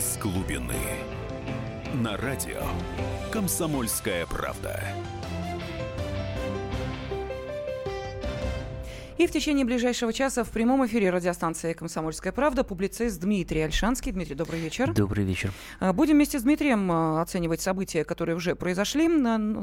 из глубины. На радио «Комсомольская правда». И в течение ближайшего часа в прямом эфире радиостанции «Комсомольская правда» публицист Дмитрий Альшанский. Дмитрий, добрый вечер. Добрый вечер. А, будем вместе с Дмитрием а, оценивать события, которые уже произошли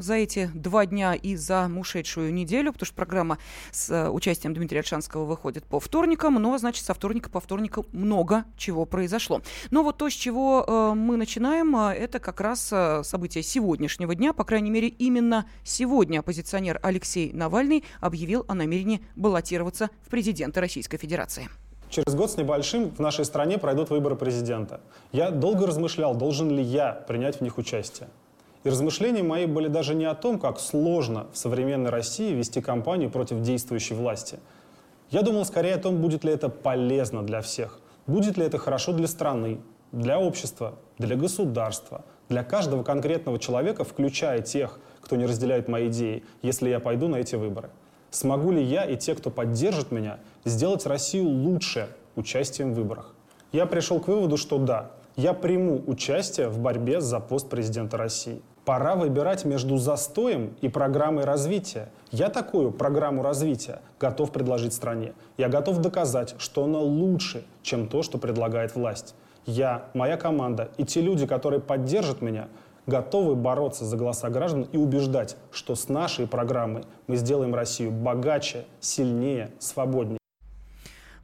за эти два дня и за ушедшую неделю, потому что программа с а, участием Дмитрия Альшанского выходит по вторникам, но, значит, со вторника по вторникам много чего произошло. Но вот то, с чего мы начинаем, это как раз события сегодняшнего дня. По крайней мере, именно сегодня оппозиционер Алексей Навальный объявил о намерении баллотироваться баллотироваться в президенты Российской Федерации. Через год с небольшим в нашей стране пройдут выборы президента. Я долго размышлял, должен ли я принять в них участие. И размышления мои были даже не о том, как сложно в современной России вести кампанию против действующей власти. Я думал скорее о том, будет ли это полезно для всех, будет ли это хорошо для страны, для общества, для государства, для каждого конкретного человека, включая тех, кто не разделяет мои идеи, если я пойду на эти выборы. Смогу ли я и те, кто поддержит меня, сделать Россию лучше участием в выборах? Я пришел к выводу, что да, я приму участие в борьбе за пост президента России. Пора выбирать между застоем и программой развития. Я такую программу развития готов предложить стране. Я готов доказать, что она лучше, чем то, что предлагает власть. Я, моя команда и те люди, которые поддержат меня – готовы бороться за голоса граждан и убеждать, что с нашей программой мы сделаем Россию богаче, сильнее, свободнее.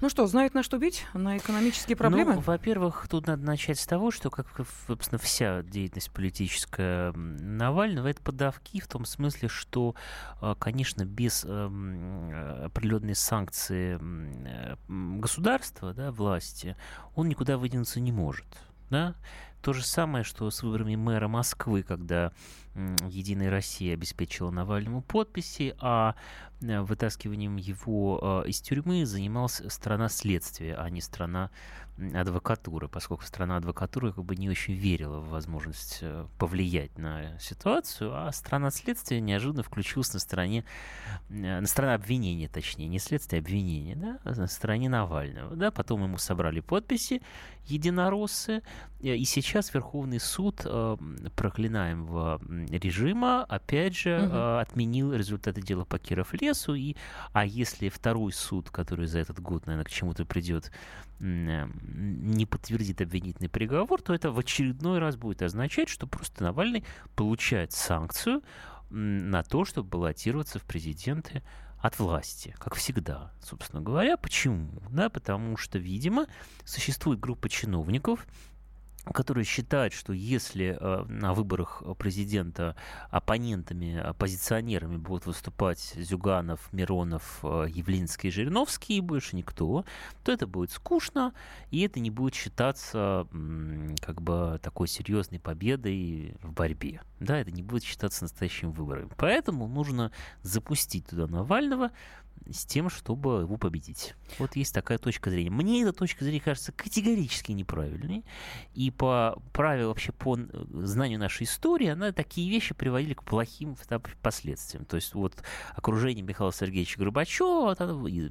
Ну что, знает на что бить? На экономические проблемы? Ну, во-первых, тут надо начать с того, что, как, собственно, вся деятельность политическая Навального, это подавки в том смысле, что, а, конечно, без эм, определенной санкции э, государства, да, власти, он никуда выдвинуться не может. Да? То же самое, что с выборами мэра Москвы, когда Единая Россия обеспечила Навальному подписи, а э, вытаскиванием его э, из тюрьмы занималась страна следствия, а не страна адвокатуры, поскольку страна адвокатуры как бы не очень верила в возможность э, повлиять на ситуацию, а страна следствия неожиданно включилась на стороне, на стороне обвинения, точнее, не следствия, а обвинения, да, на стороне Навального, да, потом ему собрали подписи единороссы, и сейчас Верховный суд проклинаемого режима, опять же, угу. отменил результаты дела по Киров лесу. И, а если второй суд, который за этот год, наверное, к чему-то придет, э, не подтвердит обвинительный приговор, то это в очередной раз будет означать, что просто Навальный получает санкцию на то, чтобы баллотироваться в президенты от власти, как всегда, собственно говоря. Почему? Да, потому что, видимо, существует группа чиновников, которые считают, что если э, на выборах президента оппонентами, оппозиционерами будут выступать Зюганов, Миронов, э, Явлинский и Жириновский и больше никто, то это будет скучно, и это не будет считаться как бы такой серьезной победой в борьбе. Да, это не будет считаться настоящим выбором. Поэтому нужно запустить туда Навального, с тем, чтобы его победить. Вот есть такая точка зрения. Мне эта точка зрения кажется категорически неправильной. И по правилу, вообще по знанию нашей истории, она такие вещи приводили к плохим последствиям. То есть вот окружение Михаила Сергеевича Горбачева,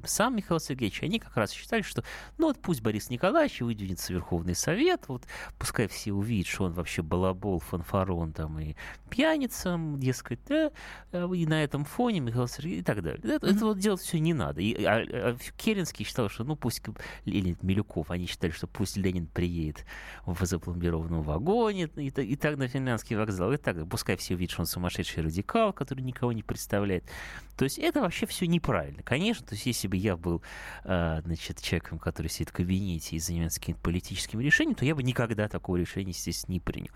сам Михаил Сергеевич, они как раз считали, что ну вот пусть Борис Николаевич выдвинется в Верховный Совет, вот пускай все увидят, что он вообще балабол, фанфарон там и пьяница, дескать, да, и на этом фоне Михаил Сергеевич и так далее. Это, mm-hmm. это вот делать все не надо. И, а, а Керенский считал, что ну пусть, или Милюков, они считали, что пусть Ленин приедет в запломбированном вагоне и, и так на финляндский вокзал, и так, пускай все увидят, что он сумасшедший радикал, который никого не представляет. То есть это вообще все неправильно. Конечно, то есть если бы я был, э, значит, человеком, который сидит в кабинете и занимается каким-то политическим решением, то я бы никогда такого решения, естественно, не принял.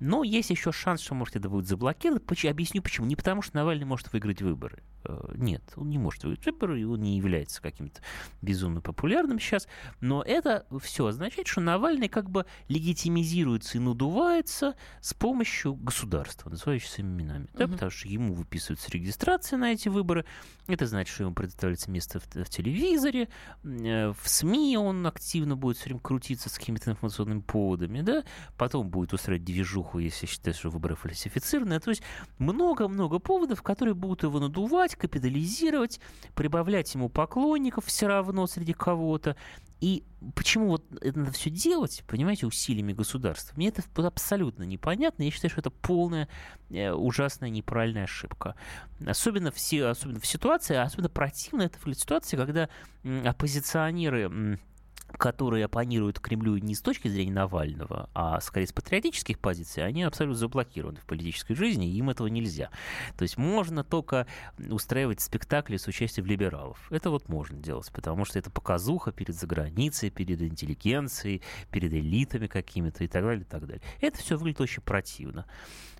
Но есть еще шанс, что, может, это будет заблокировано. Объясню почему. Не потому, что Навальный может выиграть выборы. Э, нет, он не может выиграть выборы, и он не является каким-то безумно популярным сейчас. Но это все означает, что Навальный как бы легитимизируется и надувается с помощью государства, называющегося именами. Да, потому что ему выписываются регистрации на эти выборы. Это значит, что ему предоставляется место в, в телевизоре, э, в СМИ он активно будет все время крутиться с какими-то информационными поводами, да, потом будет устраивать движуху, если считает, что выборы фальсифицированы. То есть много-много поводов, которые будут его надувать, капитализировать, прибавлять ему поклонников все равно среди кого-то. И почему вот это надо все делать, понимаете, усилиями государства? Мне это абсолютно непонятно. Я считаю, что это полная э, ужасная неправильная ошибка. Особенно в, особенно в ситуации, особенно противно это в ситуации, когда оппозиционеры которые оппонируют Кремлю не с точки зрения Навального, а скорее с патриотических позиций, они абсолютно заблокированы в политической жизни, и им этого нельзя. То есть можно только устраивать спектакли с участием либералов. Это вот можно делать, потому что это показуха перед заграницей, перед интеллигенцией, перед элитами какими-то и так далее, и так далее. Это все выглядит очень противно.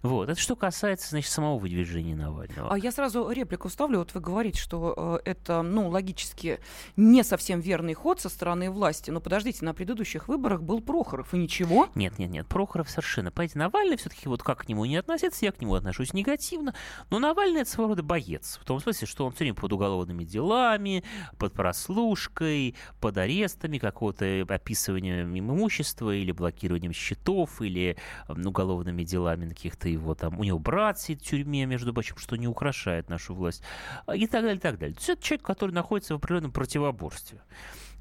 Вот. Это что касается, значит, самого выдвижения Навального. А я сразу реплику ставлю. Вот вы говорите, что э, это, ну, логически не совсем верный ход со стороны власти. Но подождите, на предыдущих выборах был Прохоров, и ничего? Нет, нет, нет, Прохоров совершенно. Понимаете, Навальный все-таки, вот как к нему не относиться, я к нему отношусь негативно. Но Навальный это своего рода боец. В том смысле, что он все время под уголовными делами, под прослушкой, под арестами, какого-то описывания имущества или блокированием счетов, или уголовными делами на каких-то его там, у него брат сидит в тюрьме, между прочим, что не украшает нашу власть, и так далее, и так далее. То есть это человек, который находится в определенном противоборстве.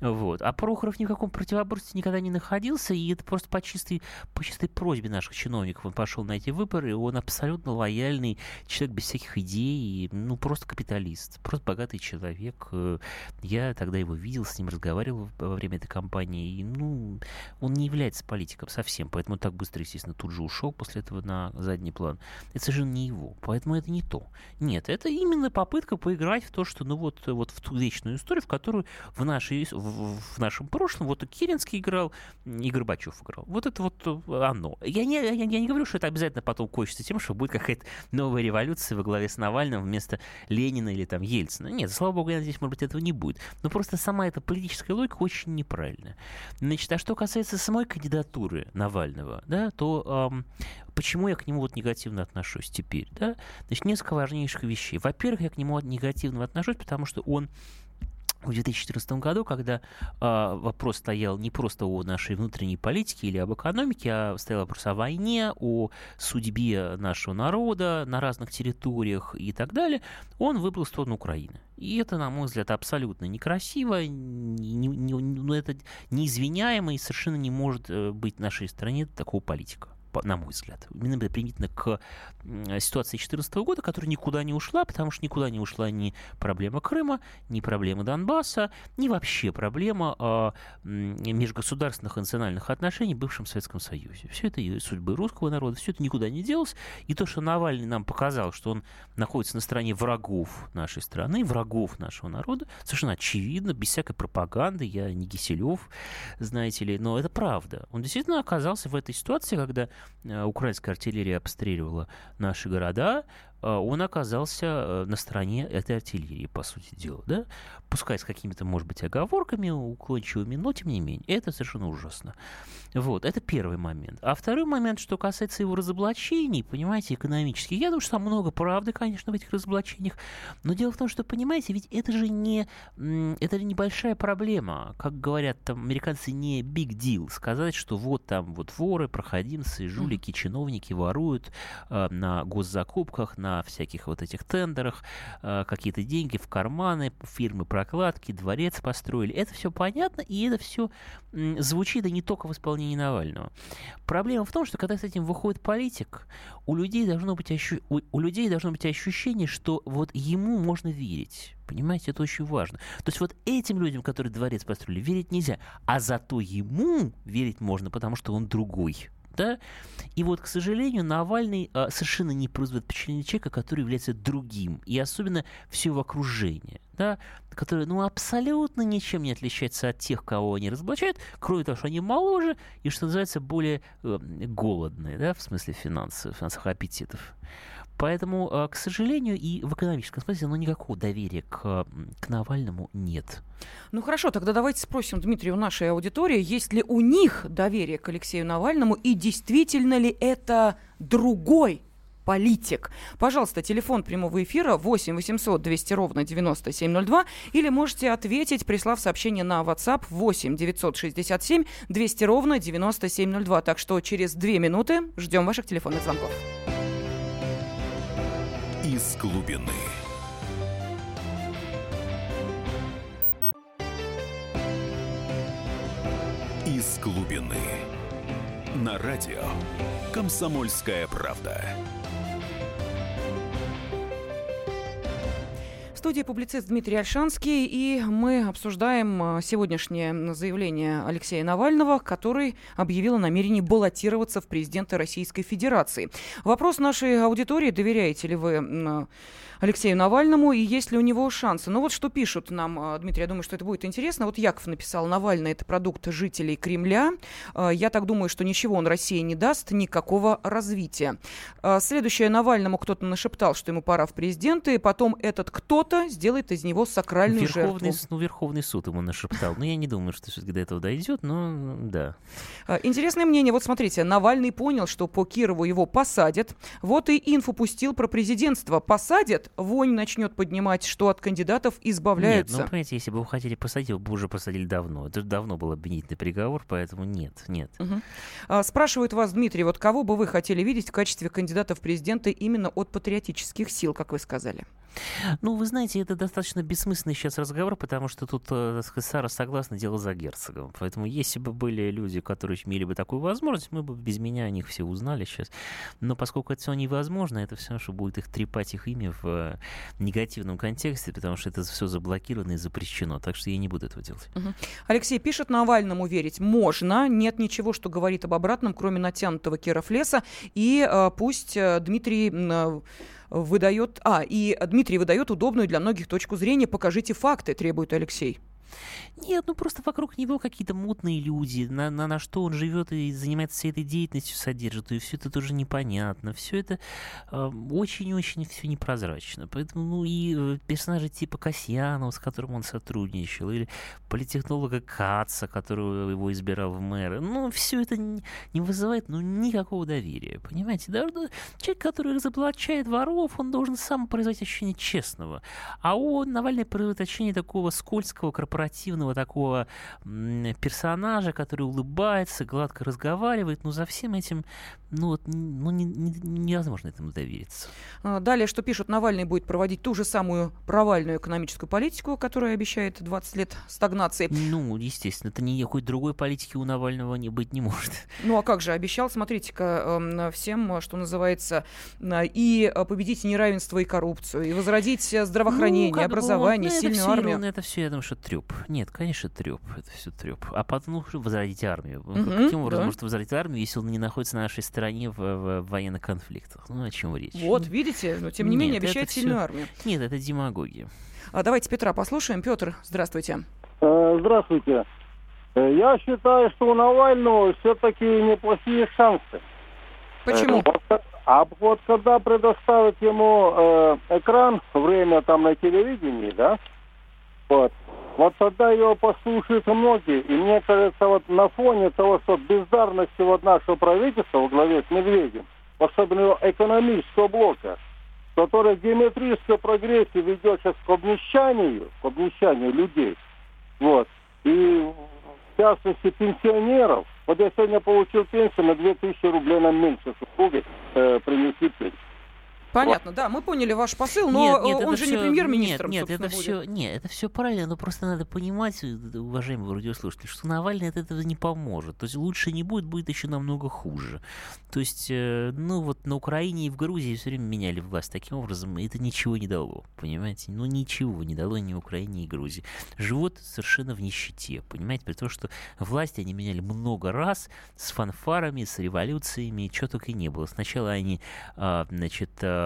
Вот. А Прохоров ни в каком противоборстве никогда не находился, и это просто по чистой, по чистой просьбе наших чиновников он пошел на эти выборы, и он абсолютно лояльный человек без всяких идей, ну, просто капиталист, просто богатый человек. Я тогда его видел, с ним разговаривал во время этой кампании, и, ну, он не является политиком совсем, поэтому так быстро, естественно, тут же ушел после этого на задний план. Это совершенно не его, поэтому это не то. Нет, это именно попытка поиграть в то, что, ну, вот, вот в ту вечную историю, в которую в нашей, в в нашем прошлом. Вот и Керенский играл, и Горбачев играл. Вот это вот э, оно. Я не, я, я не говорю, что это обязательно потом кончится тем, что будет какая-то новая революция во главе с Навальным вместо Ленина или там Ельцина. Нет, слава богу, я надеюсь, может быть, этого не будет. Но просто сама эта политическая логика очень неправильная. Значит, а что касается самой кандидатуры Навального, да, то эм, почему я к нему вот негативно отношусь теперь, да? Значит, несколько важнейших вещей. Во-первых, я к нему негативно отношусь, потому что он в 2014 году, когда э, вопрос стоял не просто о нашей внутренней политике или об экономике, а стоял вопрос о войне, о судьбе нашего народа на разных территориях и так далее, он выбрал сторону Украины. И это, на мой взгляд, абсолютно некрасиво, не, не, ну, это неизвиняемо и совершенно не может э, быть в нашей стране такого политика на мой взгляд, именно применительно к ситуации 2014 года, которая никуда не ушла, потому что никуда не ушла ни проблема Крыма, ни проблема Донбасса, ни вообще проблема э, межгосударственных и национальных отношений в бывшем Советском Союзе. Все это и судьбы русского народа, все это никуда не делось. И то, что Навальный нам показал, что он находится на стороне врагов нашей страны, врагов нашего народа, совершенно очевидно, без всякой пропаганды, я не Киселев, знаете ли, но это правда. Он действительно оказался в этой ситуации, когда украинская артиллерия обстреливала наши города, э, он оказался э, на стороне этой артиллерии, по сути дела, да? Пускай с какими-то, может быть, оговорками, уклончивыми, но тем не менее, это совершенно ужасно. Вот, это первый момент. А второй момент, что касается его разоблачений, понимаете, экономических, я думаю, что там много правды, конечно, в этих разоблачениях, но дело в том, что, понимаете, ведь это же не, это же небольшая проблема, как говорят там американцы, не big deal, сказать, что вот там вот воры, проходимцы, жулики, чиновники воруют э, на госзакупках, на всяких вот этих тендерах, э, какие-то деньги в карманы, фирмы прокладки, дворец построили. Это все понятно, и это все звучит и не только в исполнении Навального. Проблема в том, что когда с этим выходит политик, у людей должно быть, ощу... у, у людей должно быть ощущение, что вот ему можно верить. Понимаете, это очень важно. То есть вот этим людям, которые дворец построили, верить нельзя. А зато ему верить можно, потому что он другой да? И вот, к сожалению, Навальный а, совершенно не производит впечатление человека, который является другим, и особенно все его окружение, да, которое, ну, абсолютно ничем не отличается от тех, кого они разоблачают, кроме того, что они моложе и, что называется, более э, голодные, да, в смысле финансов, финансовых аппетитов. Поэтому, э, к сожалению, и в экономическом смысле, ну, никакого доверия к, к Навальному нет. Ну хорошо, тогда давайте спросим Дмитрия у нашей аудитории, есть ли у них доверие к Алексею Навальному и действительно ли это другой политик. Пожалуйста, телефон прямого эфира 8 800 200 ровно 9702 или можете ответить, прислав сообщение на WhatsApp 8 967 200 ровно 9702. Так что через две минуты ждем ваших телефонных звонков из глубины. Из глубины. На радио «Комсомольская правда». Студии публицист Дмитрий Альшанский, и мы обсуждаем э, сегодняшнее заявление Алексея Навального, который объявил о намерении баллотироваться в президенты Российской Федерации. Вопрос нашей аудитории, доверяете ли вы Алексею Навальному и есть ли у него шансы. Ну вот что пишут нам, а, Дмитрий, я думаю, что это будет интересно. Вот Яков написал, Навальный это продукт жителей Кремля. А, я так думаю, что ничего он России не даст, никакого развития. А, следующее, Навальному кто-то нашептал, что ему пора в президенты, и потом этот кто-то сделает из него сакральную Верховный, жертву. Ну, Верховный суд ему нашептал. Но я не думаю, что все-таки до этого дойдет, но да. Интересное мнение. Вот смотрите, Навальный понял, что по Кирову его посадят. Вот и инфу пустил про президентство. Посадят, вонь начнет поднимать, что от кандидатов избавляются. Нет, ну, понимаете, если бы вы хотели посадить, вы бы уже посадили давно. Это давно был обвинительный приговор, поэтому нет, нет. Угу. А, спрашивают вас, Дмитрий, вот кого бы вы хотели видеть в качестве кандидата в президенты именно от патриотических сил, как вы сказали? Ну, вы знаете, это достаточно бессмысленный сейчас разговор, потому что тут э, Сара согласна, дело за герцогом. Поэтому если бы были люди, которые имели бы такую возможность, мы бы без меня о них все узнали сейчас. Но поскольку это все невозможно, это все, что будет их трепать их имя в э, негативном контексте, потому что это все заблокировано и запрещено. Так что я не буду этого делать. Угу. Алексей пишет, Навальному верить можно. Нет ничего, что говорит об обратном, кроме натянутого Киров леса. И э, пусть э, Дмитрий... Э, выдает... А, и Дмитрий выдает удобную для многих точку зрения. Покажите факты, требует Алексей. Нет, ну просто вокруг него какие-то мутные люди, на, на, на что он живет и занимается всей этой деятельностью, содержит, и все это тоже непонятно. Все это э, очень-очень все непрозрачно. Поэтому, ну и э, персонажи типа Касьянова, с которым он сотрудничал, или политехнолога Каца, которого его избирал в мэры, ну все это не, вызывает ну, никакого доверия. Понимаете, даже человек, который разоблачает воров, он должен сам производить ощущение честного. А он, Навальный, производит ощущение такого скользкого корпоративного позитивного такого персонажа, который улыбается, гладко разговаривает, но за всем этим, ну, вот, ну не, не, невозможно этому довериться. А, далее, что пишут, Навальный будет проводить ту же самую провальную экономическую политику, которая обещает 20 лет стагнации. Ну, естественно, это никакой другой политики у Навального не быть не может. Ну, а как же, обещал, смотрите-ка, эм, всем, что называется, и победить неравенство и коррупцию, и возродить здравоохранение, ну, образование, бы, ну, сильную это армию. Все, это все, я думаю, что треп. Нет, конечно, треп. Это все треп. А потом, ну, возродить армию. Угу, Каким образом да. может возродить армию, если он не находится на нашей стороне в, в военных конфликтах? Ну, о чем речь? Вот, видите, но тем не Нет, менее обещает сильную все... армию. Нет, это демагогия. А давайте Петра послушаем. Петр, здравствуйте. Э, здравствуйте. Э, я считаю, что у Навального все-таки неплохие шансы. Почему? Э, а вот когда предоставят ему э, экран, время там на телевидении, да, вот, вот тогда его послушают многие. И мне кажется, вот на фоне того, что бездарности вот нашего правительства во главе с Медведем, особенно экономического блока, который геометрической прогрессии ведет сейчас к обнищанию, к обнищанию людей, вот, и в частности пенсионеров. Вот я сегодня получил пенсию на 2000 рублей на меньше супруги э, принесли пенсию. Понятно, да, мы поняли ваш посыл, но нет, нет, он же все, не премьер-министром, Нет, нет это будет. все, нет, это все правильно, но просто надо понимать, уважаемые радиослушатели, что Навальный от этого не поможет. То есть лучше не будет, будет еще намного хуже. То есть, э, ну вот на Украине и в Грузии все время меняли власть таким образом, и это ничего не дало, понимаете? Ну ничего не дало ни Украине, ни Грузии. Живут совершенно в нищете, понимаете? При том, что власть они меняли много раз с фанфарами, с революциями, чего только и не было. Сначала они, а, значит, а, э,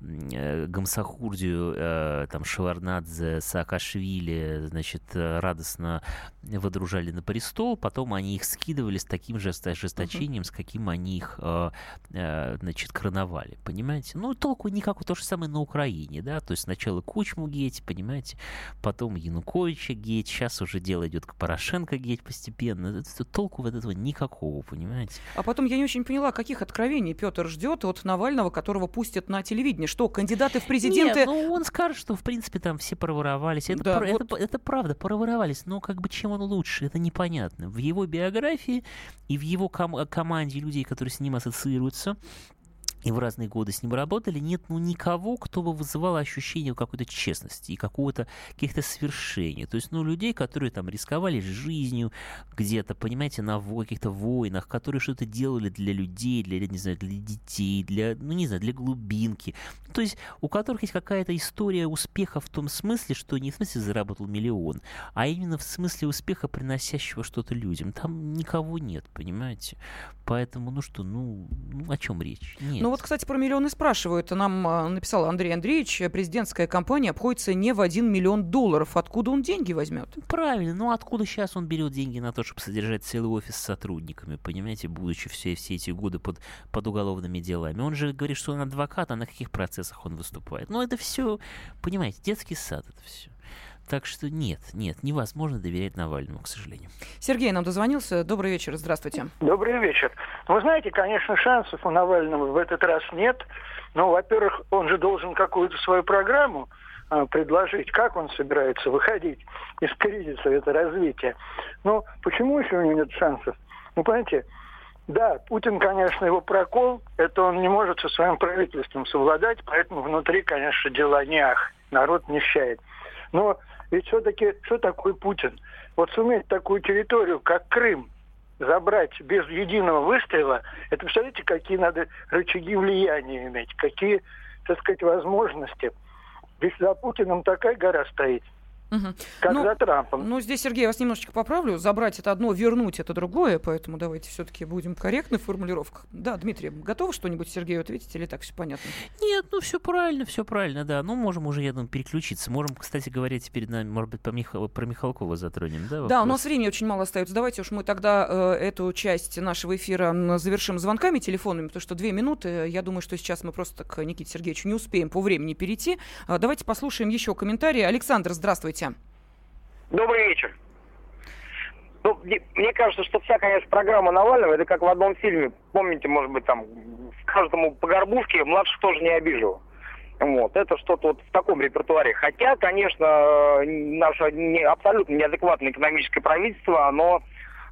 Гамсахурдию, э, там, Шеварнадзе, Саакашвили, значит, радостно водружали на престол, потом они их скидывали с таким же ожесточением, uh-huh. с каким они их, э, э, значит, короновали, понимаете? Ну, толку никакого, то же самое на Украине, да, то есть сначала Кучму геть, понимаете, потом Януковича геть, сейчас уже дело идет к Порошенко геть постепенно, толку от этого никакого, понимаете? А потом я не очень поняла, каких откровений Петр ждет от Навального, которого пустят на на телевидении. Что, кандидаты в президенты... Нет, ну он скажет, что, в принципе, там все проворовались. Это, да, про, вот... это, это правда, проворовались. Но как бы чем он лучше, это непонятно. В его биографии и в его ком- команде людей, которые с ним ассоциируются, и в разные годы с ним работали, нет ну никого, кто бы вызывал ощущение какой-то честности и какого-то каких-то свершений. То есть, ну, людей, которые там рисковали жизнью где-то, понимаете, на каких-то войнах, которые что-то делали для людей, для, не знаю, для детей, для, ну, не знаю, для глубинки. То есть, у которых есть какая-то история успеха в том смысле, что не в смысле заработал миллион, а именно в смысле успеха, приносящего что-то людям. Там никого нет, понимаете? Поэтому, ну что, ну, ну о чем речь? Нет. Ну кстати, про миллионы спрашивают. Нам а, написал Андрей Андреевич, президентская компания обходится не в 1 миллион долларов. Откуда он деньги возьмет? Правильно. Ну откуда сейчас он берет деньги на то, чтобы содержать целый офис с сотрудниками, понимаете, будучи все, все эти годы под, под уголовными делами? Он же говорит, что он адвокат, а на каких процессах он выступает? Ну это все, понимаете, детский сад это все. Так что нет, нет, невозможно доверять Навальному, к сожалению. Сергей нам дозвонился. Добрый вечер, здравствуйте. Добрый вечер. Вы знаете, конечно, шансов у Навального в этот раз нет. Но, во-первых, он же должен какую-то свою программу э, предложить, как он собирается выходить из кризиса, это развитие. Но почему еще у него нет шансов? Ну, понимаете, да, Путин, конечно, его прокол, это он не может со своим правительством совладать, поэтому внутри, конечно, дела не ах, народ нищает. Но ведь все-таки что такое Путин? Вот суметь такую территорию, как Крым, забрать без единого выстрела, это, представляете, какие надо рычаги влияния иметь, какие, так сказать, возможности. Ведь за Путиным такая гора стоит. Угу. Как ну, за Трампом. Ну, здесь, Сергей, я вас немножечко поправлю. Забрать это одно, вернуть это другое, поэтому давайте все-таки будем корректны в формулировках. Да, Дмитрий, готовы что-нибудь Сергею ответить или так все понятно? Нет, ну все правильно, все правильно, да. Ну, можем уже, я думаю, переключиться. Можем, кстати говоря, теперь, может быть, по Михал... про Михалкова затронем, да? Вопрос? Да, у нас времени очень мало остается. Давайте уж мы тогда э, эту часть нашего эфира завершим звонками телефонными, потому что две минуты. Я думаю, что сейчас мы просто к Никите Сергеевичу не успеем по времени перейти. Э, давайте послушаем еще комментарии. Александр, здравствуйте. Добрый вечер. Ну, мне кажется, что вся, конечно, программа Навального, это как в одном фильме. Помните, может быть, там, каждому по горбушке младших тоже не обижу. Вот, это что-то вот в таком репертуаре. Хотя, конечно, наше не, абсолютно неадекватное экономическое правительство, оно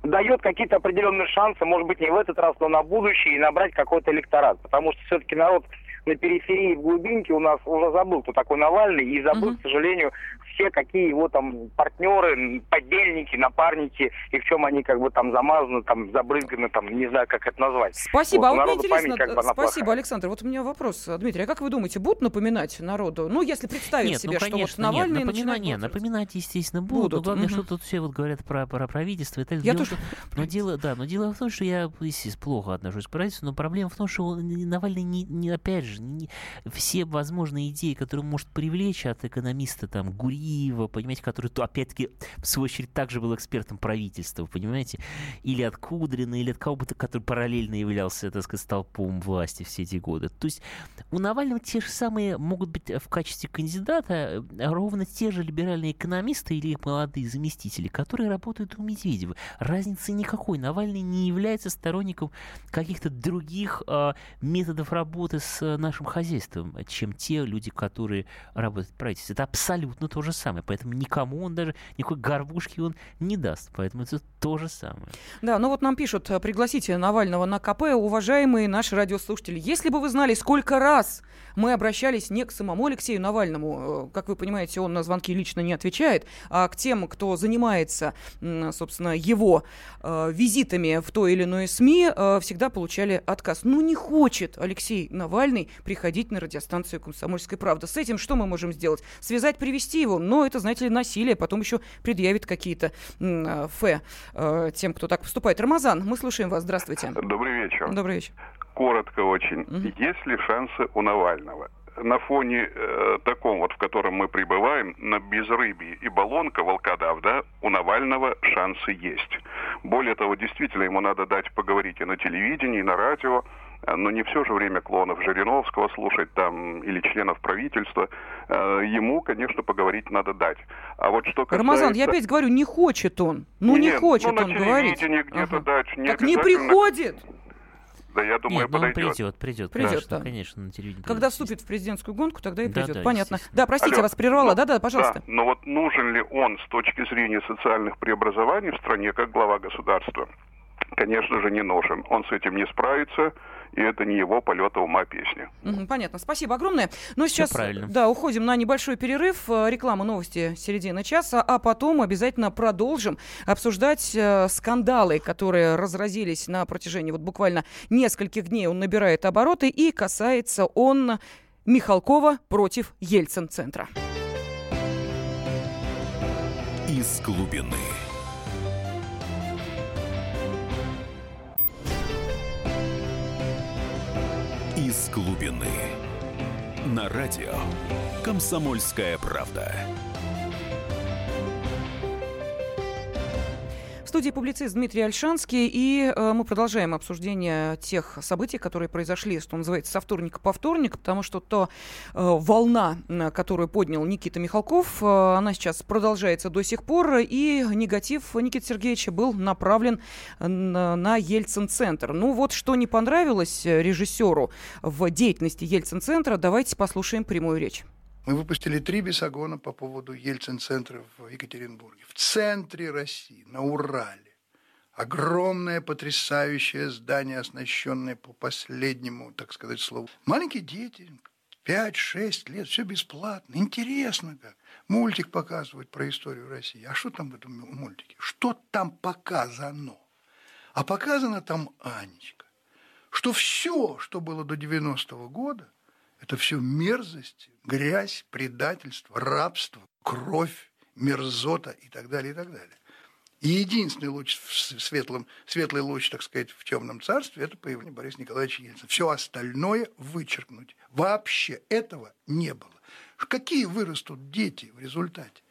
дает какие-то определенные шансы, может быть, не в этот раз, но на будущее, и набрать какой-то электорат. Потому что все-таки народ на периферии, в глубинке у нас уже забыл, кто такой Навальный, и забыл, uh-huh. к сожалению, все, какие его там партнеры, подельники, напарники, и в чем они как бы там замазаны, там забрызганы, там, не знаю, как это назвать. Спасибо. Вот, а вот мне интересно, как бы спасибо, плохая. Александр. Вот у меня вопрос, Дмитрий, а как вы думаете, будут напоминать народу? Ну, если представить нет, себе, ну, конечно, что вот Навальный нет, напоминать, нет, напоминать, естественно, будут. будут. Но главное, uh-huh. что тут все вот говорят про, про правительство. Это я дело, тоже... Но дело, да, но дело в том, что я, естественно, плохо отношусь к правительству, но проблема в том, что он, Навальный, не, не, опять же, не, все возможные идеи, которые может привлечь от экономиста там Гуриева, понимаете, который, опять-таки, в свою очередь, также был экспертом правительства, понимаете, или от Кудрина, или от кого-то, который параллельно являлся, так сказать, столпом власти все эти годы. То есть у Навального те же самые могут быть в качестве кандидата э, ровно те же либеральные экономисты или молодые заместители, которые работают у Медведева. Разницы никакой. Навальный не является сторонником каких-то других э, методов работы с э, нашим хозяйством, чем те люди, которые работают в правительстве. Это абсолютно то же самое. Поэтому никому он даже никакой горбушки он не даст. Поэтому это то же самое. Да, ну вот нам пишут, э, пригласите Навального на КП, уважаемые наши радиослушатели. Если бы вы знали, сколько раз мы обращались не к самому Алексею Навальному, э, как вы понимаете, он на звонки лично не отвечает, а к тем, кто занимается, собственно, его э, визитами в той или иной СМИ, всегда получали отказ. Ну не хочет Алексей Навальный приходить на радиостанцию «Комсомольская правда». С этим что мы можем сделать? Связать, привести его? Но это, знаете ли, насилие, потом еще предъявит какие-то э, фэ э, тем, кто так поступает. Рамазан, мы слушаем вас. Здравствуйте. Добрый вечер. Добрый вечер. Коротко очень. Угу. Есть ли шансы у Навального? на фоне э, таком вот, в котором мы пребываем, на безрыбье и баллонка, волкодав, да, у Навального шансы есть. Более того, действительно, ему надо дать поговорить и на телевидении, и на радио, но не все же время клонов Жириновского слушать там или членов правительства. Э, ему, конечно, поговорить надо дать. А вот что касается... Рамазан, я опять говорю, не хочет он. Ну, Нет, не хочет ну, он говорить. где-то ага. дать. Не так не приходит. Да, я думаю, Нет, подойдет. он придет, придет, придет, да. конечно, на телевидении. Когда вступит в президентскую гонку, тогда и придет. Да, да, Понятно. Да, простите, Алло, вас прервала. Да, да, пожалуйста. Да, но вот нужен ли он с точки зрения социальных преобразований в стране как глава государства? Конечно же, не нужен. Он с этим не справится и это не его полета ума песня. Понятно. Спасибо огромное. Ну, сейчас, да, уходим на небольшой перерыв. Э, реклама, новости середины часа, а потом обязательно продолжим обсуждать э, скандалы, которые разразились на протяжении вот буквально нескольких дней. Он набирает обороты и касается он Михалкова против Ельцин-центра. Из глубины. Из глубины. На радио «Комсомольская правда». Студии публицист Дмитрий Альшанский, и э, мы продолжаем обсуждение тех событий, которые произошли, что называется, со вторника по вторник, потому что то э, волна, которую поднял Никита Михалков, э, она сейчас продолжается до сих пор, и негатив Никиты Сергеевича был направлен на, на Ельцин-центр. Ну вот, что не понравилось режиссеру в деятельности Ельцин-центра, давайте послушаем прямую речь. Мы выпустили три бесогона по поводу Ельцин-центра в Екатеринбурге. В центре России, на Урале. Огромное, потрясающее здание, оснащенное по последнему, так сказать, слову. Маленькие дети, 5-6 лет, все бесплатно, интересно как. Мультик показывают про историю России. А что там в этом мультике? Что там показано? А показано там Анечка, что все, что было до 90-го года, это все мерзость, грязь, предательство, рабство, кровь, мерзота и так далее, и так далее. И единственный луч в светлом, светлый луч, так сказать, в темном царстве – это появление Бориса Николаевича Ельцина. Все остальное вычеркнуть. Вообще этого не было. Какие вырастут дети в результате?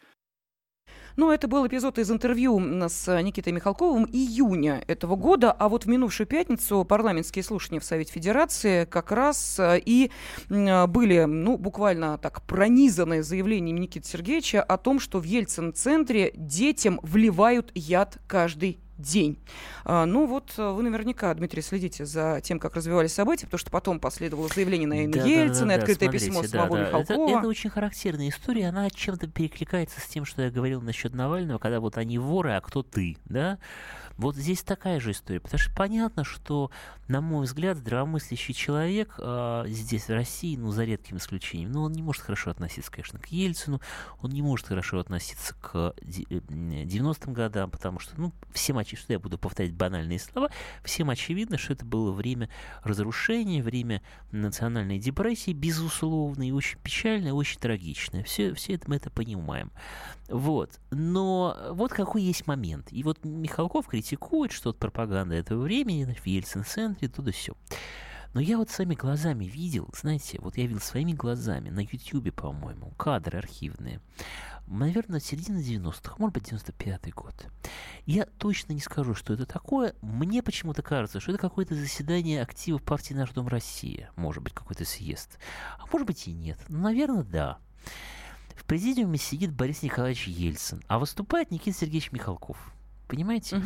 Ну, это был эпизод из интервью с Никитой Михалковым июня этого года, а вот в минувшую пятницу парламентские слушания в Совете Федерации как раз э, и были, ну, буквально так пронизаны заявлениями Никиты Сергеевича о том, что в Ельцин-центре детям вливают яд каждый день. А, ну вот э, вы наверняка, Дмитрий, следите за тем, как развивались события, потому что потом последовало заявление на да, Ельцина, да, да, открытое смотрите, письмо самого да, Михалкова. Это, это очень характерная история, она чем-то перекликается с тем, что я говорил насчет Навального, когда вот они воры, а кто ты, да? Вот здесь такая же история, потому что понятно, что, на мой взгляд, здравомыслящий человек э, здесь, в России, ну, за редким исключением, ну, он не может хорошо относиться, конечно, к Ельцину, он не может хорошо относиться к 90-м э, годам, потому что, ну, всем очевидно, что я буду повторять банальные слова, всем очевидно, что это было время разрушения, время национальной депрессии, безусловно, и очень печальное, очень трагичное. Все, все это мы это понимаем. Вот. Но вот какой есть момент. И вот Михалков критикует, что от пропаганда этого времени в Ельцин-центре, туда все. Но я вот своими глазами видел, знаете, вот я видел своими глазами на Ютьюбе, по-моему, кадры архивные. Наверное, середина 90-х, может быть, 95-й год. Я точно не скажу, что это такое. Мне почему-то кажется, что это какое-то заседание активов партии «Наш Дом Россия». Может быть, какой-то съезд. А может быть и нет. Ну, наверное, да. В президиуме сидит Борис Николаевич Ельцин, а выступает Никита Сергеевич Михалков. Понимаете? Угу.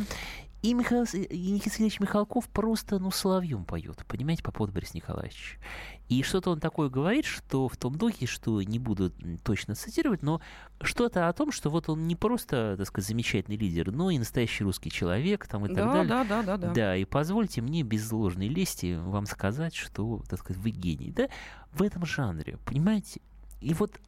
И, Михаил, и Никита Сергеевич Михалков просто, ну, соловьем поет, понимаете, по поводу Бориса Николаевича. И что-то он такое говорит, что в том духе, что не буду точно цитировать, но что-то о том, что вот он не просто, так сказать, замечательный лидер, но и настоящий русский человек, там и так да, далее. Да, да, да, да. Да, и позвольте мне без ложной лести вам сказать, что, так сказать, вы гений, да, в этом жанре, понимаете? И вот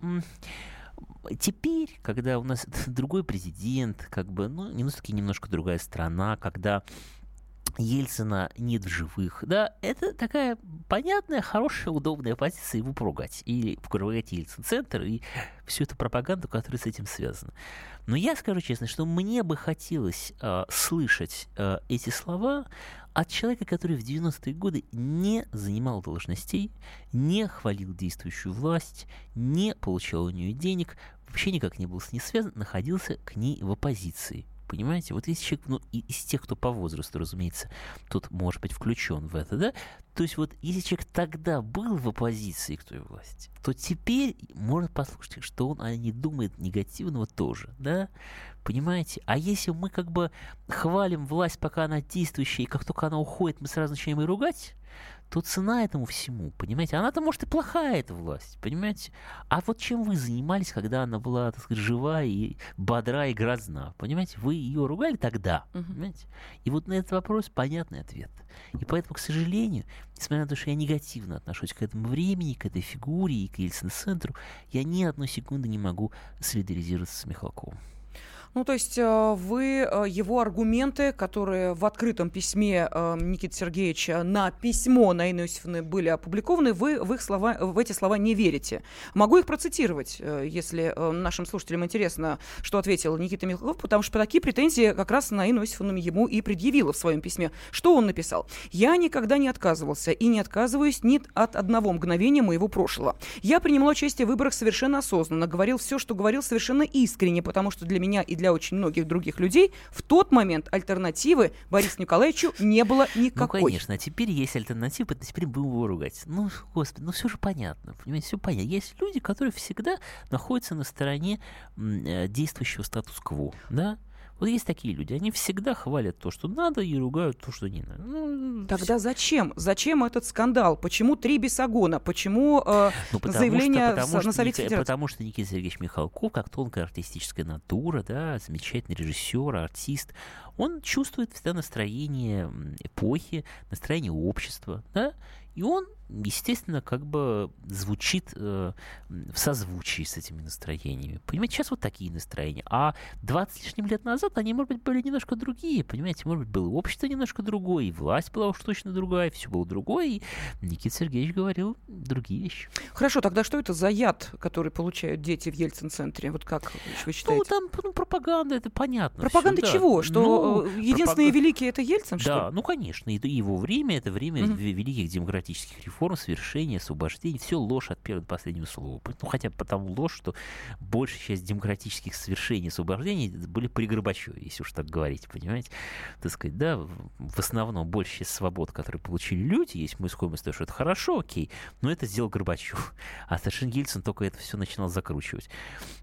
теперь, когда у нас другой президент, как бы, ну, немножко, немножко другая страна, когда Ельцина нет в живых, да, это такая понятная, хорошая, удобная позиция его поругать. Или поругать Ельцин-центр и всю эту пропаганду, которая с этим связана. Но я скажу честно, что мне бы хотелось э, слышать э, эти слова от человека, который в 90-е годы не занимал должностей, не хвалил действующую власть, не получал у нее денег, вообще никак не был с ней связан, находился к ней в оппозиции. Понимаете, вот если человек, ну, из тех, кто по возрасту, разумеется, тут может быть включен в это, да, то есть вот если человек тогда был в оппозиции к той власти, то теперь может послушать, что он а не думает негативного тоже, да, Понимаете? А если мы как бы хвалим власть, пока она действующая, и как только она уходит, мы сразу начинаем ее ругать, то цена этому всему, понимаете? Она-то, может, и плохая, эта власть, понимаете? А вот чем вы занимались, когда она была, так сказать, жива и бодра и грозна, понимаете? Вы ее ругали тогда, uh-huh. понимаете? И вот на этот вопрос понятный ответ. И поэтому, к сожалению, несмотря на то, что я негативно отношусь к этому времени, к этой фигуре и к Ельцин-центру, я ни одной секунды не могу солидаризироваться с Михалковым. Ну, то есть э, вы э, его аргументы, которые в открытом письме э, Никиты Сергеевича на письмо на Иосифовны были опубликованы, вы в, их слова, в эти слова не верите. Могу их процитировать, если нашим слушателям интересно, что ответил Никита Михалков, потому что такие претензии как раз на Иосифовну ему и предъявила в своем письме. Что он написал? «Я никогда не отказывался и не отказываюсь ни от одного мгновения моего прошлого. Я принимал участие в выборах совершенно осознанно, говорил все, что говорил совершенно искренне, потому что для меня и для очень многих других людей, в тот момент альтернативы Борису Николаевичу не было никакой. Ну, конечно, а теперь есть альтернатива, теперь будем его ругать. Ну, господи, ну все же понятно, понимаете, все понятно. Есть люди, которые всегда находятся на стороне э, действующего статус-кво, да, вот есть такие люди, они всегда хвалят то, что надо, и ругают то, что не надо. Ну, Тогда все. зачем? Зачем этот скандал? Почему три бесогона? Почему э, ну, заявление что, потому, на Совете Федерации? Потому что Никита Сергеевич Михалков, как тонкая артистическая натура, да, замечательный режиссер, артист, он чувствует всегда настроение эпохи, настроение общества, да, и он естественно, как бы звучит э, в созвучии с этими настроениями. Понимаете, сейчас вот такие настроения. А 20 с лишним лет назад они, может быть, были немножко другие. Понимаете, может быть, было общество немножко другое, и власть была уж точно другая, все было другое. И Никита Сергеевич говорил другие вещи. Хорошо, тогда что это за яд, который получают дети в Ельцин-центре? Вот как вы считаете? Ну, там ну, пропаганда, это понятно. Пропаганда все, чего? Да. Что ну, э, единственные пропаг... великие это Ельцин, да, что ну, конечно. И его время, это время угу. великих демократических реформ форм совершения, освобождения, все ложь от первого до последнего слова. Ну, хотя бы потому ложь, что большая часть демократических совершений, освобождений были при Горбачеве, если уж так говорить, понимаете? Так сказать, да, в основном большая часть свобод, которые получили люди, есть мы исходим из того, что это хорошо, окей, но это сделал Горбачев. А Сашин Ельцин только это все начинал закручивать.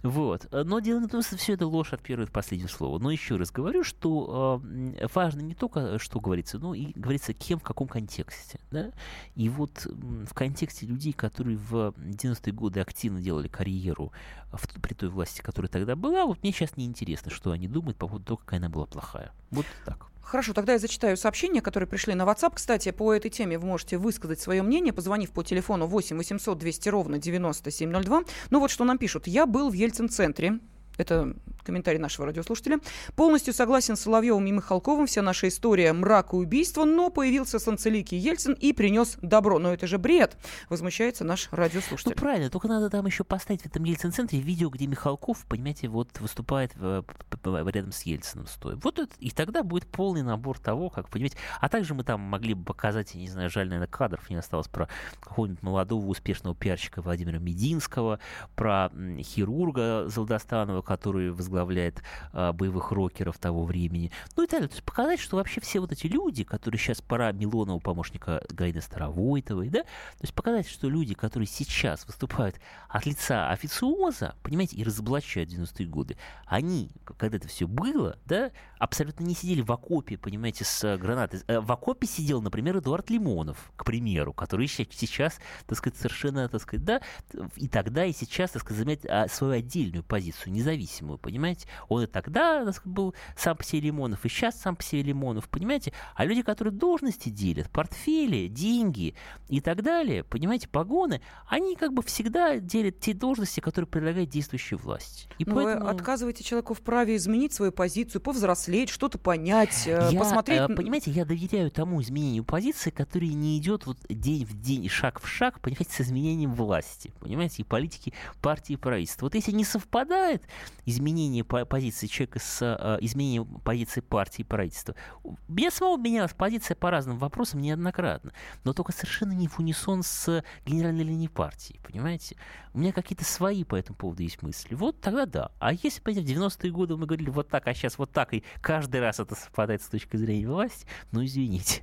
Вот. Но дело не в том, что все это ложь от первого до последнего слова. Но еще раз говорю, что э, важно не только, что говорится, но и говорится, кем, в каком контексте. Да? И вот в контексте людей, которые в 90-е годы активно делали карьеру в, при той власти, которая тогда была, вот мне сейчас не интересно, что они думают по поводу того, какая она была плохая. Вот так. Хорошо, тогда я зачитаю сообщения, которые пришли на WhatsApp. Кстати, по этой теме вы можете высказать свое мнение, позвонив по телефону 8 800 200 ровно 9702. Ну вот что нам пишут. Я был в Ельцин-центре это комментарий нашего радиослушателя. Полностью согласен с Соловьевым и Михалковым. Вся наша история мрак и убийство, но появился Санцеликий Ельцин и принес добро. Но это же бред, возмущается наш радиослушатель. Ну, правильно, только надо там еще поставить в этом Ельцин-центре видео, где Михалков, понимаете, вот выступает рядом с Ельцином стоя. Вот это, и тогда будет полный набор того, как, понимаете. А также мы там могли бы показать, я не знаю, жаль, наверное, кадров не осталось, про какого-нибудь молодого успешного пиарщика Владимира Мединского, про хирурга Золдостанова, который возглавляет а, боевых рокеров того времени. Ну и так далее. То есть показать, что вообще все вот эти люди, которые сейчас пора Милонова, помощника Гаины Старовойтовой, да, то есть показать, что люди, которые сейчас выступают от лица официоза, понимаете, и разоблачают 90-е годы, они, когда это все было, да, абсолютно не сидели в окопе, понимаете, с гранатой. Э, в окопе сидел, например, Эдуард Лимонов, к примеру, который сейчас, так сказать, совершенно, так сказать, да, и тогда, и сейчас, так сказать, занимает а, свою отдельную позицию, независимую независимую, понимаете? Он и тогда был сам по себе Лимонов, и сейчас сам по себе Лимонов, понимаете? А люди, которые должности делят, портфели, деньги и так далее, понимаете, погоны, они как бы всегда делят те должности, которые предлагает действующая власть. И Но поэтому... вы отказываете человеку в праве изменить свою позицию, повзрослеть, что-то понять, э, я, посмотреть... Э, понимаете, я доверяю тому изменению позиции, которое не идет вот день в день, шаг в шаг, понимаете, с изменением власти, понимаете, и политики партии и правительства. Вот если не совпадает, изменение позиции человека с э, изменением позиции партии и правительства. Меня самого менялась позиция по разным вопросам неоднократно, но только совершенно не в унисон с генеральной линией партии, понимаете? У меня какие-то свои по этому поводу есть мысли. Вот тогда да. А если, понимаете, в 90-е годы мы говорили вот так, а сейчас вот так, и каждый раз это совпадает с точки зрения власти, ну извините.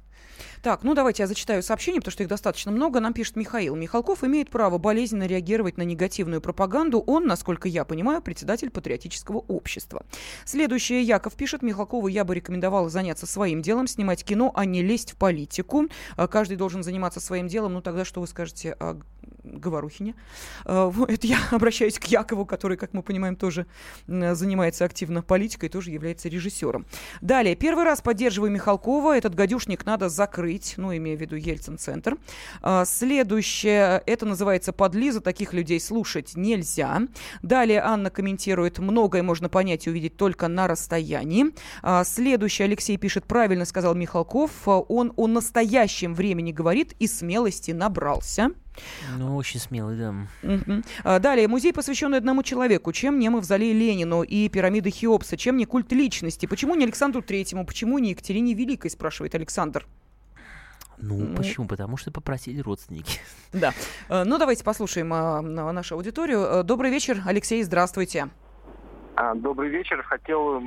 Так, ну давайте я зачитаю сообщения, потому что их достаточно много. Нам пишет Михаил. Михалков имеет право болезненно реагировать на негативную пропаганду. Он, насколько я понимаю, председатель патриотического общества. Следующее. Яков пишет. Михалкову я бы рекомендовала заняться своим делом, снимать кино, а не лезть в политику. А каждый должен заниматься своим делом. Ну тогда что вы скажете о Говорухине. Э, это я обращаюсь к Якову, который, как мы понимаем, тоже занимается активно политикой, тоже является режиссером. Далее. Первый раз поддерживаю Михалкова. Этот гадюшник надо закрыть, ну, имея в виду Ельцин-центр. А, следующее. Это называется подлиза. Таких людей слушать нельзя. Далее Анна комментирует. Многое можно понять и увидеть только на расстоянии. А, следующее. Алексей пишет. Правильно сказал Михалков. Он о настоящем времени говорит и смелости набрался. Ну, очень смелый, да. Угу. Далее, музей, посвященный одному человеку. Чем не мавзолей Ленину и пирамиды Хеопса? Чем не культ личности? Почему не Александру Третьему? Почему не Екатерине Великой, спрашивает Александр. Ну, ну, почему? Потому что попросили родственники. Да. Э, ну, давайте послушаем а, нашу аудиторию. Э, добрый вечер, Алексей, здравствуйте. А, добрый вечер. Хотел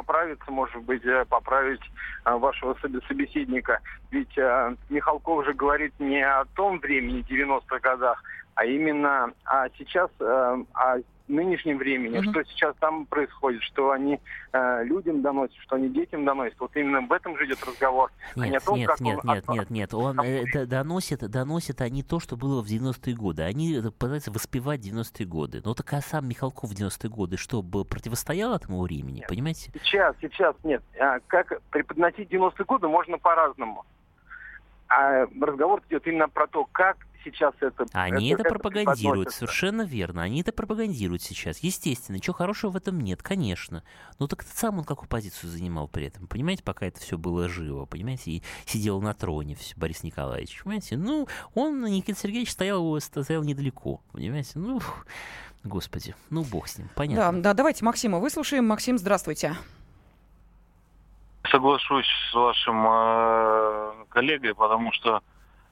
поправиться, может быть, э, поправить а, вашего собеседника. Ведь а, Михалков же говорит не о том времени, 90-х годах, а именно а сейчас а, нынешнем времени, угу. что сейчас там происходит, что они э, людям доносят, что они детям доносят. Вот именно об этом же идет разговор. Нет, а не о том, нет, как нет, он... нет, нет, нет. Он э, доносит, доносит они то, что было в 90-е годы. Они пытаются воспевать 90-е годы. Но так а сам Михалков в 90-е годы что, противостоял этому времени, нет. понимаете? Сейчас, сейчас нет. А, как преподносить 90-е годы можно по-разному. А разговор идет именно про то, как сейчас это... Они это, это пропагандируют, совершенно верно. Они это пропагандируют сейчас. Естественно, ничего хорошего в этом нет, конечно. Но так сам он какую позицию занимал при этом, понимаете, пока это все было живо, понимаете, и сидел на троне Борис Николаевич, понимаете? Ну, он, Никита Сергеевич, стоял, стоял недалеко, понимаете? Ну, господи, ну бог с ним, понятно. Да, да, давайте Максима выслушаем. Максим, здравствуйте. Соглашусь с вашим э, коллегой, потому что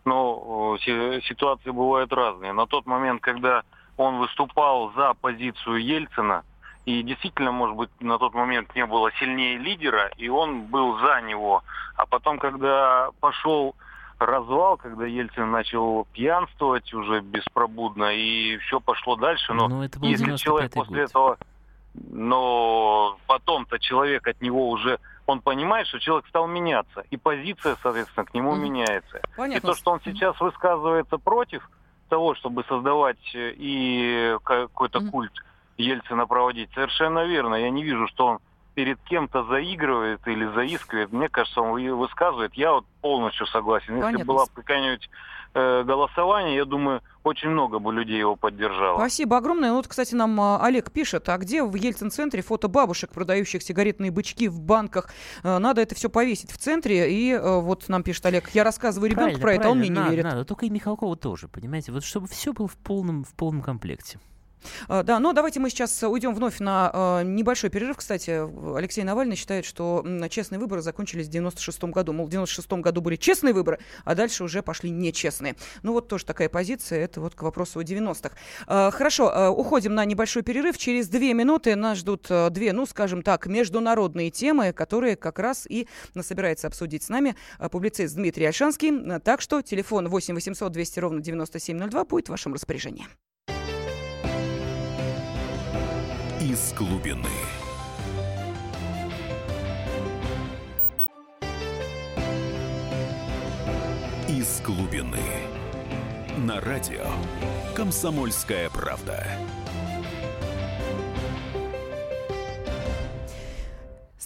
но ситуации бывают разные. На тот момент, когда он выступал за позицию Ельцина, и действительно, может быть, на тот момент не было сильнее лидера, и он был за него. А потом, когда пошел развал, когда Ельцин начал пьянствовать уже беспробудно, и все пошло дальше. Но, но это был если человек после год. этого... Но потом-то человек от него уже он понимает, что человек стал меняться, и позиция, соответственно, к нему mm меняется. Понятно. И то, что он сейчас высказывается против того, чтобы создавать э, и какой-то mm культ Ельцина проводить, совершенно верно. Я не вижу, что он перед кем-то заигрывает или заискивает. Мне кажется, он высказывает. Я вот полностью согласен. Если Понятно. была какая-нибудь э, голосование, я думаю, очень много бы людей его поддержало. Спасибо огромное. Ну, вот, кстати, нам а, Олег пишет, а где в Ельцин-центре фото бабушек, продающих сигаретные бычки в банках? А, надо это все повесить в центре. И а, вот нам пишет Олег, я рассказываю ребенку про это, он мне не надо, верит. Надо, только и Михалкова тоже, понимаете? Вот чтобы все было в полном, в полном комплекте. А, да, но давайте мы сейчас уйдем вновь на э, небольшой перерыв. Кстати, Алексей Навальный считает, что честные выборы закончились в 96 году. Мол, в 96 году были честные выборы, а дальше уже пошли нечестные. Ну вот тоже такая позиция, это вот к вопросу о 90-х. Э, хорошо, уходим на небольшой перерыв. Через две минуты нас ждут две, ну, скажем так, международные темы, которые как раз и собирается обсудить с нами публицист Дмитрий Альшанский. Так что телефон 8 800 200 ровно 9702 будет в вашем распоряжении. Из глубины. Из глубины. На радио «Комсомольская правда».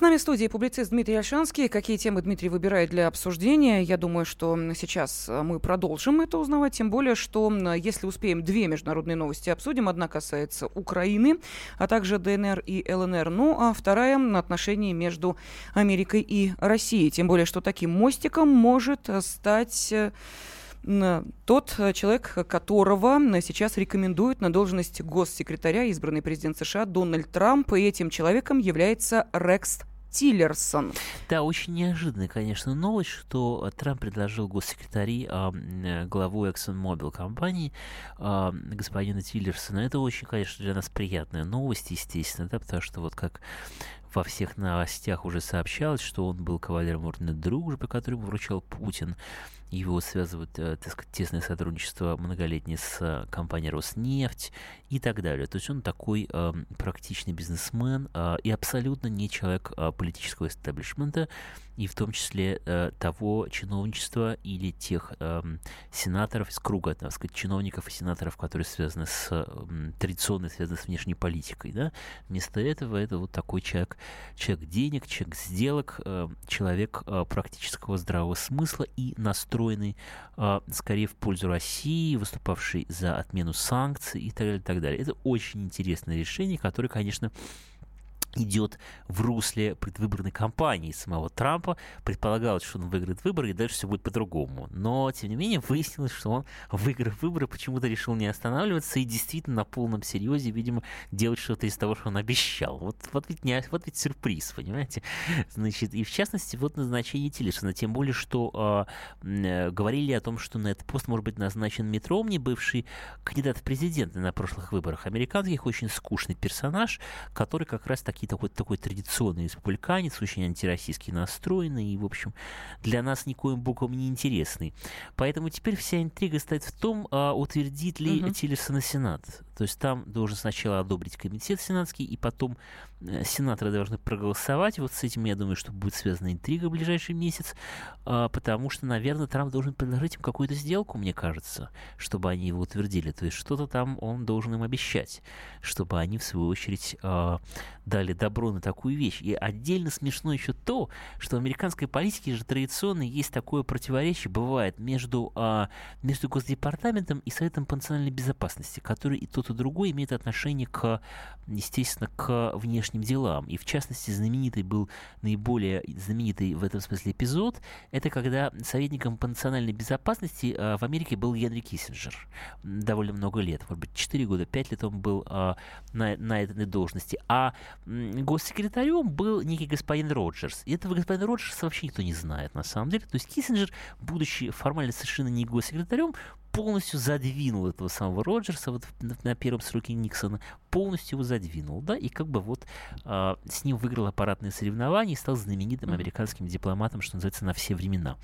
Нами в студии публицист Дмитрий Альшанский. Какие темы Дмитрий выбирает для обсуждения? Я думаю, что сейчас э, мы продолжим это узнавать, тем более, что если успеем, две международные новости обсудим. Одна касается Украины, а также ДНР и ЛНР. Ну, а вторая на отношении между Америкой и Россией. Тем более, что таким мостиком может стать э, тот человек, которого сейчас рекомендуют на должность госсекретаря, избранный президент США Дональд Трамп, и этим человеком является Рекс Тиллерсон. Да, очень неожиданная, конечно, новость, что Трамп предложил госсекретари э, главу ExxonMobil компании э, господина Тиллерсона. Это очень, конечно, для нас приятная новость, естественно, да, потому что вот как во всех новостях уже сообщалось, что он был кавалером ордена дружбы, который вручал Путин. Его связывает, э, так сказать, тесное сотрудничество многолетнее с э, компанией «Роснефть» и так далее. То есть он такой э, практичный бизнесмен э, и абсолютно не человек политического истеблишмента. И в том числе э, того чиновничества или тех э, сенаторов из круга, так сказать, чиновников и сенаторов, которые связаны с э, традиционно связаны с внешней политикой. Да? Вместо этого это вот такой человек, человек денег, человек сделок, э, человек э, практического здравого смысла и настроенный э, скорее в пользу России, выступавший за отмену санкций и так далее, и так далее. Это очень интересное решение, которое, конечно, идет в русле предвыборной кампании самого Трампа. Предполагалось, что он выиграет выборы, и дальше все будет по-другому. Но, тем не менее, выяснилось, что он, выиграв выборы, почему-то решил не останавливаться и действительно на полном серьезе, видимо, делать что-то из того, что он обещал. Вот, вот, ведь, не, вот ведь сюрприз, понимаете? Значит, и в частности, вот назначение Тиллерсона. Тем более, что э, говорили о том, что на этот пост может быть назначен Митромни, бывший кандидат в президенты на прошлых выборах американских, очень скучный персонаж, который как раз таки такой, такой традиционный республиканец, очень антироссийский настроенный и, в общем, для нас никоим боком не интересный. Поэтому теперь вся интрига стоит в том, а, утвердит ли угу. Тиллерсона Сенат. То есть там должен сначала одобрить комитет сенатский, и потом э, сенаторы должны проголосовать. Вот с этим, я думаю, что будет связана интрига в ближайший месяц, а, потому что, наверное, Трамп должен предложить им какую-то сделку, мне кажется, чтобы они его утвердили. То есть что-то там он должен им обещать, чтобы они, в свою очередь, а, дали добро на такую вещь. И отдельно смешно еще то, что в американской политике же традиционно есть такое противоречие, бывает, между, а, между Госдепартаментом и Советом по национальной безопасности, который и тот, и другой имеет отношение к, естественно, к внешним делам. И в частности, знаменитый был наиболее знаменитый в этом смысле эпизод, это когда советником по национальной безопасности а, в Америке был Генри Киссинджер. Довольно много лет, может быть, 4 года, 5 лет он был а, на, на этой должности. А госсекретарем был некий господин Роджерс. И этого господина Роджерса вообще никто не знает, на самом деле. То есть Киссинджер, будучи формально совершенно не госсекретарем, полностью задвинул этого самого Роджерса вот на, первом сроке Никсона, полностью его задвинул, да, и как бы вот э, с ним выиграл аппаратные соревнования и стал знаменитым американским дипломатом, что называется, на все времена.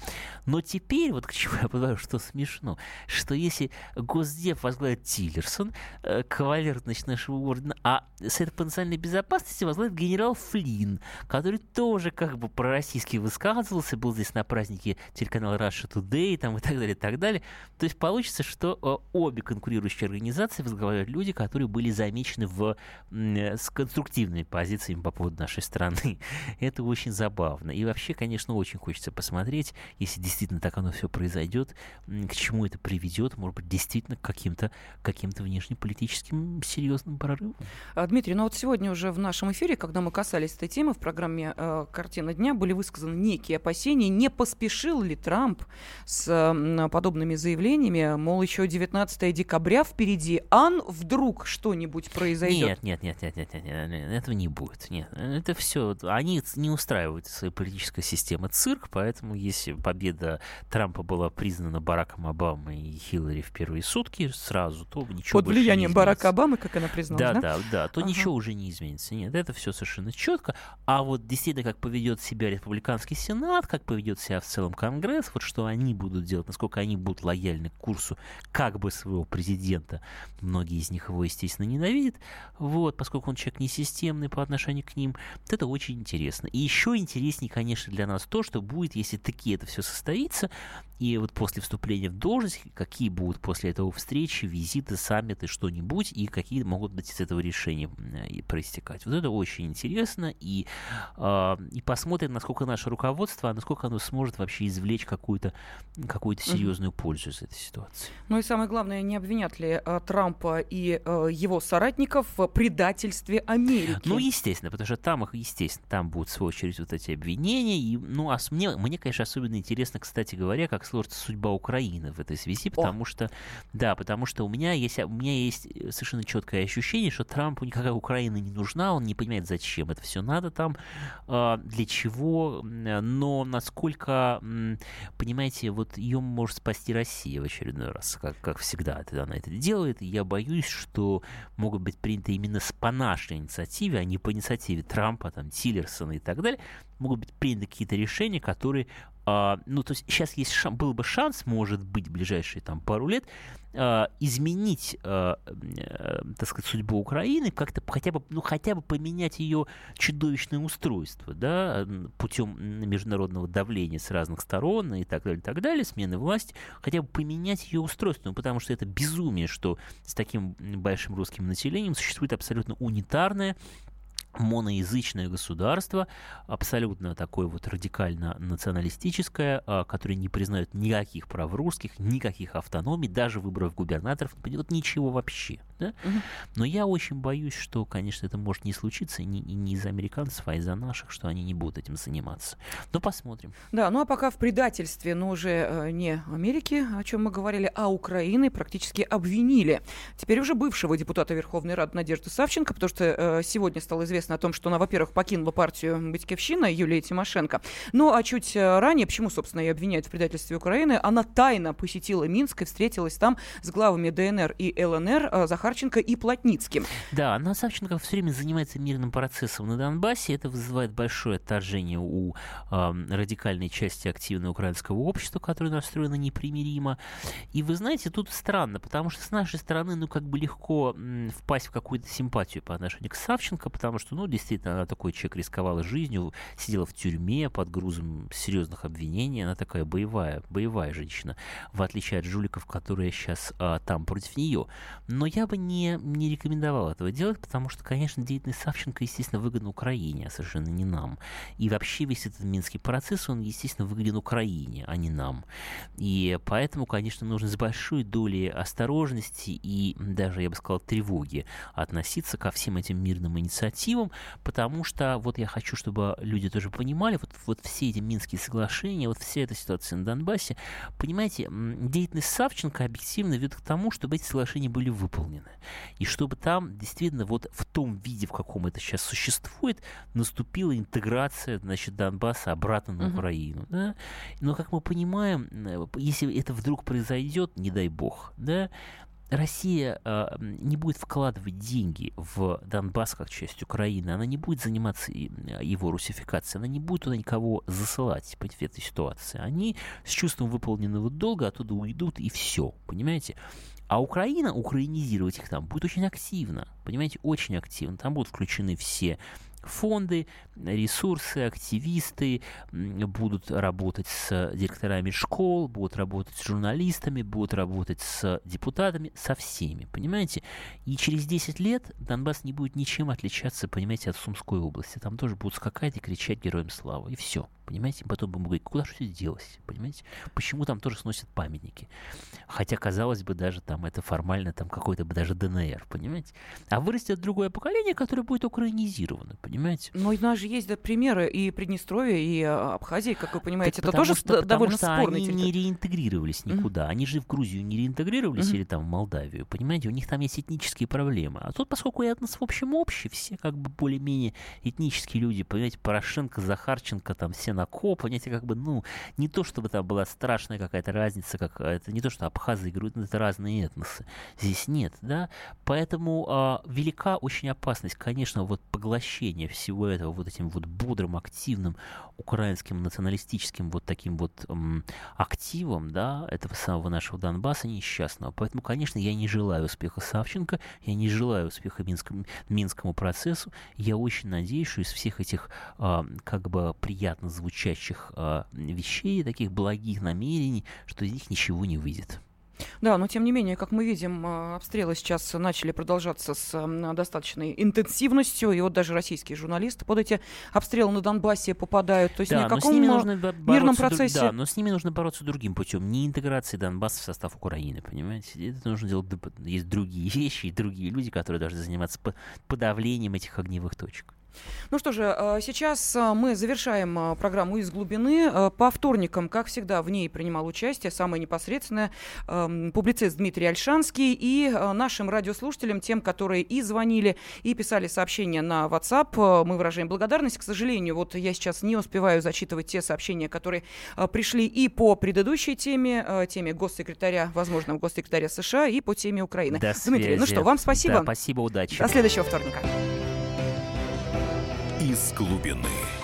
Но теперь, вот к чему я подвожу, что смешно, что если Госдеп возглавит Тиллерсон, э, кавалер, значит, нашего ордена, а Совет по национальной безопасности возглавит генерал Флинн, который тоже как бы пророссийски высказывался, был здесь на празднике телеканала Russia Today там, и так далее, и так далее. То есть, по получится, что э, обе конкурирующие организации возглавляют люди, которые были замечены в, с конструктивными позициями по поводу нашей страны. Это очень забавно. И вообще, конечно, очень хочется посмотреть, если действительно так оно все произойдет, к чему это приведет, может быть, действительно к каким-то каким внешнеполитическим серьезным прорывам. А, Дмитрий, ну вот сегодня уже в нашем эфире, когда мы касались этой темы в программе э, «Картина дня», были высказаны некие опасения, не поспешил ли Трамп с э, подобными заявлениями, мол, еще 19 декабря впереди. Ан, вдруг что-нибудь произойдет? Нет, нет, нет, нет, нет, нет, нет, нет, этого не будет. Нет, это все. Они не устраивают своей политической системы цирк, поэтому если победа Трампа была признана Бараком Обамой и Хиллари в первые сутки сразу, то ничего Под влиянием Барака Обамы, как она призналась, да? Да, да, да, то ага. ничего уже не изменится. Нет, это все совершенно четко. А вот действительно, как поведет себя республиканский сенат, как поведет себя в целом Конгресс, вот что они будут делать, насколько они будут лояльны к курсу как бы своего президента. Многие из них его, естественно, ненавидят, вот, поскольку он человек несистемный по отношению к ним. Вот это очень интересно. И еще интереснее, конечно, для нас то, что будет, если таки это все состоится, и вот после вступления в должность, какие будут после этого встречи, визиты, саммиты, что-нибудь, и какие могут быть из этого решения и проистекать. Вот это очень интересно, и, э, и посмотрим, насколько наше руководство, насколько оно сможет вообще извлечь какую-то какую серьезную пользу из этой ситуации. Ну и самое главное, не обвинят ли э, Трампа и э, его соратников в предательстве Америки? Ну, естественно, потому что там их, естественно, там будут, в свою очередь, вот эти обвинения. И, ну, а мне, мне, конечно, особенно интересно, кстати говоря, как сложится судьба Украины в этой связи, потому О. что, да, потому что у меня есть, у меня есть э, совершенно четкое ощущение, что Трампу никакая Украина не нужна, он не понимает, зачем это все надо там, а, для чего, но насколько, понимаете, вот ее может спасти Россия в очередной раз, как, как всегда она это делает, и я боюсь, что могут быть приняты именно по нашей инициативе, а не по инициативе Трампа, там, Тиллерсона и так далее, могут быть приняты какие-то решения, которые а, ну, то есть сейчас есть шанс, был бы шанс, может быть, в ближайшие там пару лет, а, изменить, а, так сказать, судьбу Украины, как-то хотя бы, ну, хотя бы поменять ее чудовищное устройство, да, путем международного давления с разных сторон и так далее, и так далее, смены власти, хотя бы поменять ее устройство, ну, потому что это безумие, что с таким большим русским населением существует абсолютно унитарное моноязычное государство, абсолютно такое вот радикально националистическое, а, которое не признает никаких прав русских, никаких автономий, даже выборов губернаторов, вот ничего вообще. Да? Угу. Но я очень боюсь, что, конечно, это может не случиться не, не из-за американцев, а из-за наших, что они не будут этим заниматься. Но посмотрим. Да, ну а пока в предательстве, но уже э, не Америки, о чем мы говорили, а Украины практически обвинили. Теперь уже бывшего депутата Верховной Рады Надежды Савченко, потому что э, сегодня стало известно о том, что она, во-первых, покинула партию Батькивщина Юлия Тимошенко. Ну а чуть э, ранее, почему, собственно, ее обвиняют в предательстве Украины, она тайно посетила Минск и встретилась там с главами ДНР и ЛНР Захар Захарченко и Плотницким. Да, Анна Савченко все время занимается мирным процессом на Донбассе. Это вызывает большое отторжение у э, радикальной части активного украинского общества, которое настроено непримиримо. И вы знаете, тут странно, потому что с нашей стороны, ну, как бы легко м, впасть в какую-то симпатию по отношению к Савченко, потому что, ну, действительно, она такой человек рисковала жизнью, сидела в тюрьме под грузом серьезных обвинений. Она такая боевая, боевая женщина, в отличие от жуликов, которые сейчас а, там против нее. Но я бы не, не рекомендовал этого делать, потому что, конечно, деятельность Савченко, естественно, выгодна Украине, а совершенно не нам. И вообще весь этот минский процесс, он, естественно, выгоден Украине, а не нам. И поэтому, конечно, нужно с большой долей осторожности и даже, я бы сказал, тревоги относиться ко всем этим мирным инициативам, потому что вот я хочу, чтобы люди тоже понимали, вот, вот все эти Минские соглашения, вот вся эта ситуация на Донбассе, понимаете, деятельность Савченко объективно ведет к тому, чтобы эти соглашения были выполнены. И чтобы там действительно вот в том виде, в каком это сейчас существует, наступила интеграция, значит, Донбасса обратно на Украину. Да? Но, как мы понимаем, э, если это вдруг произойдет, не дай бог, да, Россия э, не будет вкладывать деньги в Донбасс как часть Украины, она не будет заниматься его русификацией, она не будет туда никого засылать в этой ситуации. Они с чувством выполненного долга оттуда уйдут и все, понимаете? А Украина, украинизировать их там будет очень активно, понимаете, очень активно. Там будут включены все фонды, ресурсы, активисты будут работать с директорами школ, будут работать с журналистами, будут работать с депутатами, со всеми, понимаете? И через 10 лет Донбасс не будет ничем отличаться, понимаете, от Сумской области. Там тоже будут скакать и кричать героям славы, и все, понимаете? Потом будем говорить, куда же все делось, понимаете? Почему там тоже сносят памятники? Хотя, казалось бы, даже там это формально там какой-то бы даже ДНР, понимаете? А вырастет другое поколение, которое будет украинизировано, понимаете? Но у нас же есть да, примеры и Приднестровья, и а, Абхазии, как вы понимаете, так это тоже что, довольно что спорный они не реинтегрировались никуда. Mm-hmm. Они же в Грузию не реинтегрировались mm-hmm. или там в Молдавию, понимаете? У них там есть этнические проблемы. А тут, поскольку этнос в общем общий, все как бы более-менее этнические люди, понимаете, Порошенко, Захарченко, там все на ко, понимаете, как бы, ну, не то чтобы там была страшная какая-то разница, какая-то, не то, что Абхазы и Грузия, это разные этносы. Здесь нет, да? Поэтому а, велика очень опасность, конечно, вот поглощения всего этого вот этим вот бодрым, активным украинским националистическим вот таким вот м, активом, да, этого самого нашего Донбасса несчастного. Поэтому, конечно, я не желаю успеха Савченко, я не желаю успеха Минскому, Минскому процессу. Я очень надеюсь, что из всех этих а, как бы приятно звучащих а, вещей, таких благих намерений, что из них ничего не выйдет. Да, но тем не менее, как мы видим, э, обстрелы сейчас начали продолжаться с достаточной интенсивностью, и вот даже российские журналисты под эти обстрелы на Донбассе попадают. То есть да, ни о каком мирном процессе... Да, но с ними нужно бороться другим путем, не интеграции Донбасса в состав Украины, понимаете? Это нужно делать... Есть другие вещи и другие люди, которые должны заниматься подавлением этих огневых точек. Ну что же, э, сейчас э, мы завершаем э, программу «Из глубины». По вторникам, как всегда, в ней принимал участие самое непосредственное эм, публицист Дмитрий Альшанский. И нашим радиослушателям, тем, которые и звонили, и писали сообщения на WhatsApp, мы выражаем благодарность. К сожалению, вот я сейчас не успеваю зачитывать те сообщения, которые пришли и по предыдущей теме, теме госсекретаря, возможно, госсекретаря США, и по теме Украины. До Дмитрий, связи. ну что, вам спасибо. Да, спасибо, удачи. До следующего вторника из глубины.